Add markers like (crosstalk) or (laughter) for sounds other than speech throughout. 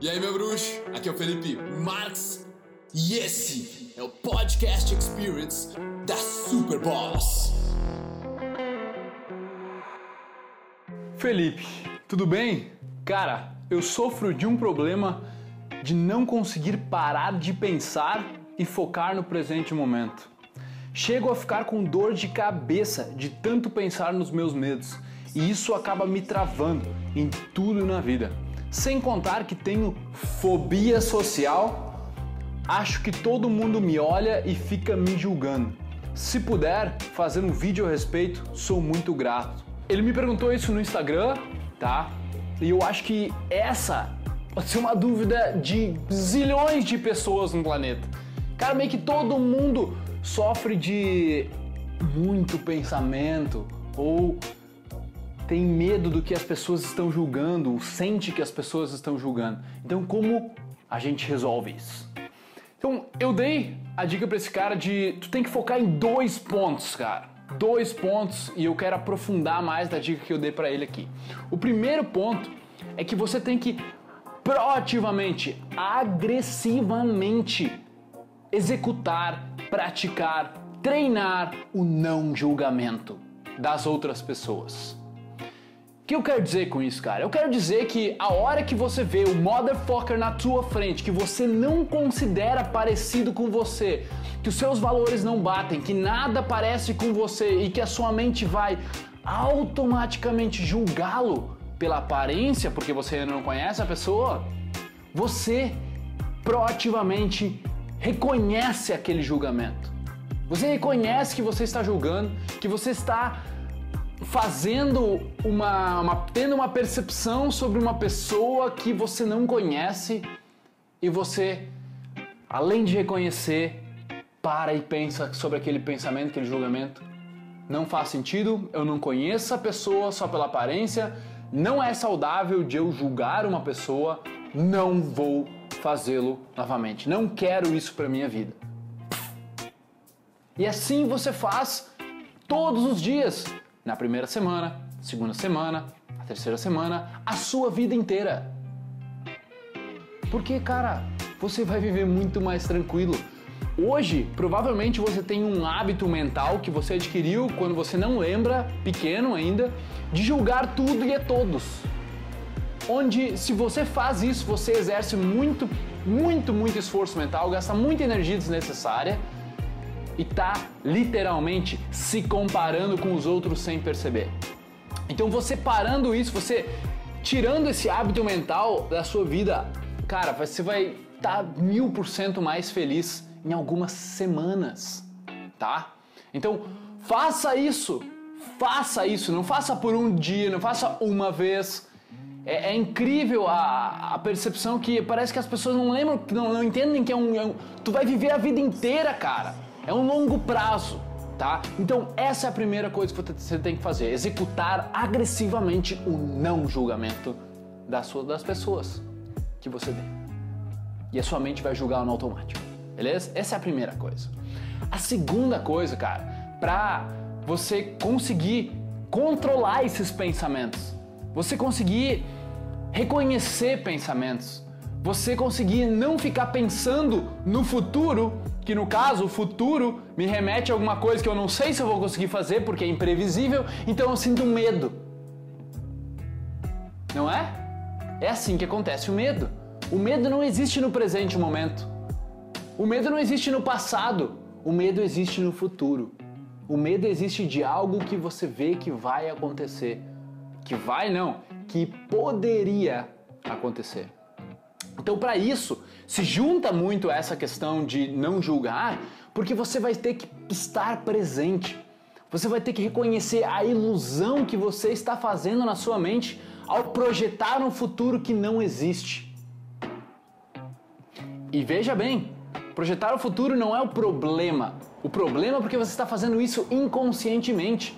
E aí, meu bruxo? Aqui é o Felipe Marx e esse é o Podcast Experience da Super. Felipe, tudo bem? Cara, eu sofro de um problema de não conseguir parar de pensar e focar no presente momento. Chego a ficar com dor de cabeça de tanto pensar nos meus medos e isso acaba me travando em tudo na vida. Sem contar que tenho fobia social, acho que todo mundo me olha e fica me julgando. Se puder fazer um vídeo a respeito, sou muito grato. Ele me perguntou isso no Instagram, tá? E eu acho que essa pode ser uma dúvida de zilhões de pessoas no planeta. Cara, meio que todo mundo sofre de muito pensamento ou tem medo do que as pessoas estão julgando, sente que as pessoas estão julgando. Então, como a gente resolve isso? Então, eu dei a dica para esse cara de tu tem que focar em dois pontos, cara. Dois pontos e eu quero aprofundar mais da dica que eu dei para ele aqui. O primeiro ponto é que você tem que proativamente, agressivamente executar, praticar, treinar o não julgamento das outras pessoas. Que eu quero dizer com isso, cara? Eu quero dizer que a hora que você vê o motherfucker na tua frente, que você não considera parecido com você, que os seus valores não batem, que nada parece com você e que a sua mente vai automaticamente julgá-lo pela aparência, porque você ainda não conhece a pessoa, você proativamente reconhece aquele julgamento. Você reconhece que você está julgando, que você está fazendo uma, uma, tendo uma percepção sobre uma pessoa que você não conhece e você, além de reconhecer, para e pensa sobre aquele pensamento, aquele julgamento. Não faz sentido, eu não conheço a pessoa só pela aparência, não é saudável de eu julgar uma pessoa, não vou fazê-lo novamente. Não quero isso para minha vida. E assim você faz todos os dias na primeira semana, segunda semana, terceira semana, a sua vida inteira. Porque, cara, você vai viver muito mais tranquilo. Hoje, provavelmente você tem um hábito mental que você adquiriu quando você não lembra, pequeno ainda, de julgar tudo e a todos. Onde, se você faz isso, você exerce muito, muito, muito esforço mental, gasta muita energia desnecessária e tá literalmente se comparando com os outros sem perceber. Então você parando isso, você tirando esse hábito mental da sua vida, cara, você vai estar tá mil por cento mais feliz em algumas semanas, tá? Então faça isso, faça isso, não faça por um dia, não faça uma vez. É, é incrível a, a, percepção que parece que as pessoas não lembram, não, não entendem que é um, é um. Tu vai viver a vida inteira, cara. É um longo prazo, tá? Então essa é a primeira coisa que você tem que fazer, executar agressivamente o não julgamento das, suas, das pessoas que você vê. E a sua mente vai julgar no automático, beleza? Essa é a primeira coisa. A segunda coisa, cara, pra você conseguir controlar esses pensamentos, você conseguir reconhecer pensamentos, você conseguir não ficar pensando no futuro, que no caso o futuro me remete a alguma coisa que eu não sei se eu vou conseguir fazer porque é imprevisível, então eu sinto medo. Não é? É assim que acontece o medo. O medo não existe no presente momento. O medo não existe no passado. O medo existe no futuro. O medo existe de algo que você vê que vai acontecer. Que vai não, que poderia acontecer. Então, para isso, se junta muito essa questão de não julgar, porque você vai ter que estar presente. Você vai ter que reconhecer a ilusão que você está fazendo na sua mente ao projetar um futuro que não existe. E veja bem, projetar o futuro não é o problema. O problema é porque você está fazendo isso inconscientemente.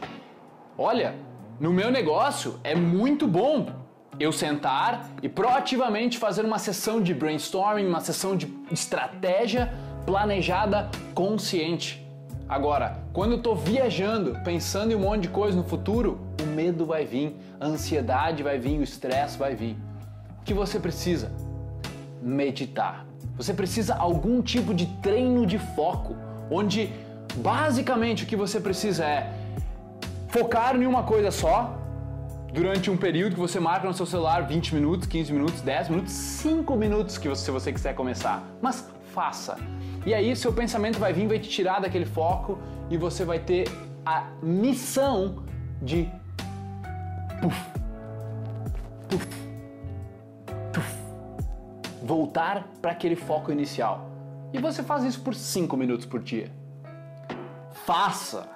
Olha, no meu negócio é muito bom eu sentar e proativamente fazer uma sessão de brainstorming, uma sessão de estratégia planejada consciente. Agora, quando eu estou viajando, pensando em um monte de coisa no futuro, o medo vai vir, a ansiedade vai vir, o estresse vai vir. O que você precisa? meditar. Você precisa algum tipo de treino de foco, onde basicamente o que você precisa é focar em uma coisa só durante um período que você marca no seu celular 20 minutos, 15 minutos, 10 minutos, 5 minutos que você, se você quiser começar. Mas faça. E aí seu pensamento vai vir, vai te tirar daquele foco e você vai ter a missão de puff, puff, puff, voltar para aquele foco inicial. E você faz isso por 5 minutos por dia. Faça,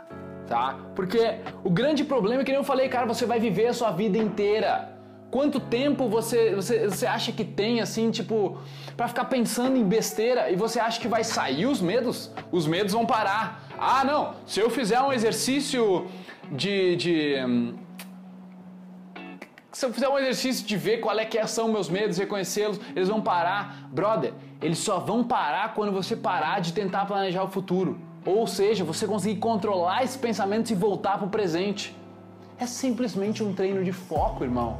tá? Porque o grande problema é que eu falei, cara, você vai viver a sua vida inteira. Quanto tempo você, você, você acha que tem, assim, tipo, para ficar pensando em besteira e você acha que vai sair os medos? Os medos vão parar. Ah, não, se eu fizer um exercício de. de hum, se eu fizer um exercício de ver qual é que são meus medos, reconhecê-los, eles vão parar. Brother, eles só vão parar quando você parar de tentar planejar o futuro. Ou seja, você conseguir controlar esses pensamentos e voltar para o presente. É simplesmente um treino de foco, irmão.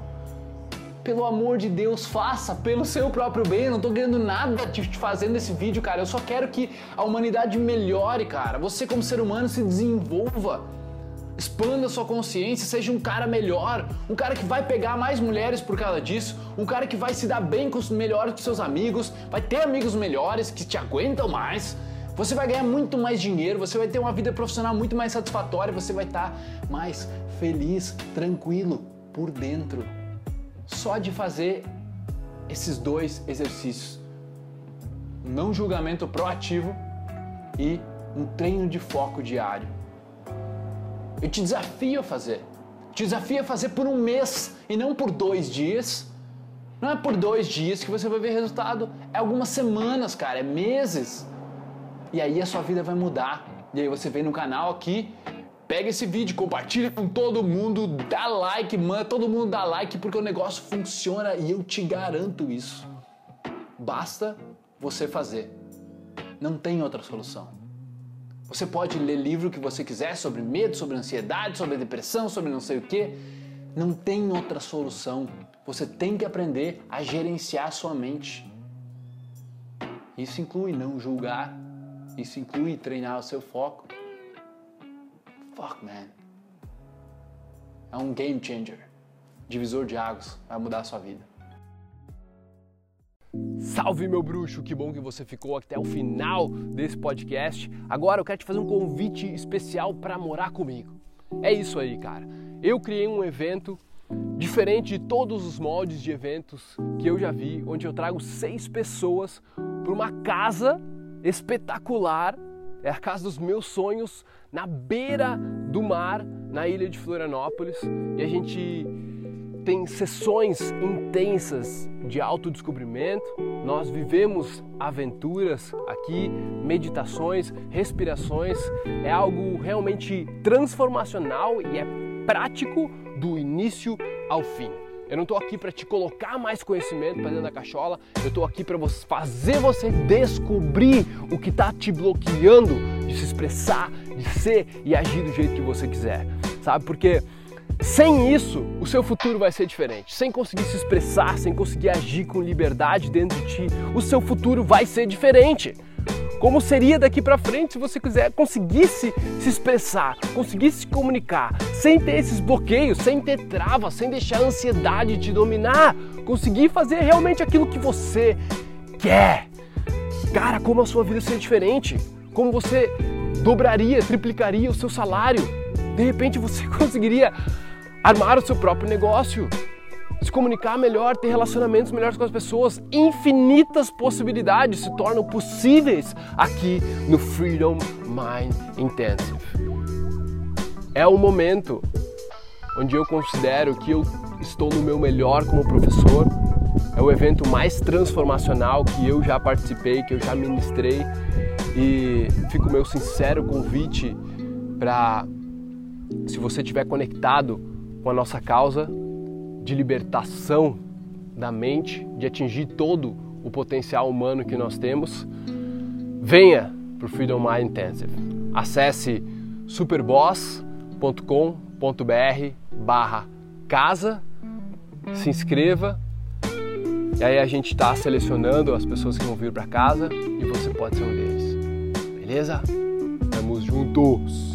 Pelo amor de Deus, faça pelo seu próprio bem. Eu não tô ganhando nada te fazendo esse vídeo, cara. Eu só quero que a humanidade melhore, cara. Você, como ser humano, se desenvolva. Expanda sua consciência, seja um cara melhor, um cara que vai pegar mais mulheres por causa disso, um cara que vai se dar bem com os melhores dos seus amigos, vai ter amigos melhores que te aguentam mais. Você vai ganhar muito mais dinheiro, você vai ter uma vida profissional muito mais satisfatória, você vai estar mais feliz, tranquilo por dentro. Só de fazer esses dois exercícios. Não julgamento proativo e um treino de foco diário. Eu te desafio a fazer. Te desafio a fazer por um mês e não por dois dias. Não é por dois dias que você vai ver resultado, é algumas semanas, cara, é meses. E aí a sua vida vai mudar. E aí você vem no canal aqui, pega esse vídeo, compartilha com todo mundo, dá like, manda todo mundo dá like porque o negócio funciona e eu te garanto isso. Basta você fazer. Não tem outra solução. Você pode ler livro que você quiser sobre medo, sobre ansiedade, sobre depressão, sobre não sei o que. Não tem outra solução. Você tem que aprender a gerenciar a sua mente. Isso inclui não julgar. Isso inclui treinar o seu foco. Fuck, man. É um game changer. Divisor de águas. Vai mudar a sua vida. Salve meu bruxo, que bom que você ficou até o final desse podcast. Agora eu quero te fazer um convite especial para morar comigo. É isso aí, cara. Eu criei um evento diferente de todos os moldes de eventos que eu já vi, onde eu trago seis pessoas para uma casa espetacular, é a casa dos meus sonhos, na beira do mar, na ilha de Florianópolis, e a gente tem sessões intensas de autodescobrimento, nós vivemos aventuras aqui, meditações, respirações, é algo realmente transformacional e é prático do início ao fim. Eu não estou aqui para te colocar mais conhecimento para dentro da cachola, eu estou aqui para fazer você descobrir o que está te bloqueando de se expressar, de ser e agir do jeito que você quiser, sabe? Porque sem isso, o seu futuro vai ser diferente. Sem conseguir se expressar, sem conseguir agir com liberdade dentro de ti, o seu futuro vai ser diferente. Como seria daqui para frente se você quiser conseguisse se expressar, conseguisse se comunicar, sem ter esses bloqueios, sem ter travas, sem deixar a ansiedade te dominar, conseguir fazer realmente aquilo que você quer. Cara, como a sua vida seria diferente? Como você dobraria, triplicaria o seu salário? De repente você (laughs) conseguiria armar o seu próprio negócio, se comunicar melhor, ter relacionamentos melhores com as pessoas. Infinitas possibilidades se tornam possíveis aqui no Freedom Mind Intensive. É o momento onde eu considero que eu estou no meu melhor como professor. É o evento mais transformacional que eu já participei, que eu já ministrei. E fica o meu sincero convite para, se você estiver conectado com a nossa causa de libertação da mente, de atingir todo o potencial humano que nós temos, venha para o Freedom Mind Intensive. Acesse superboss.com.br barra casa, se inscreva E aí a gente está selecionando as pessoas que vão vir para casa e você pode ser um deles. Beleza? Tamo juntos!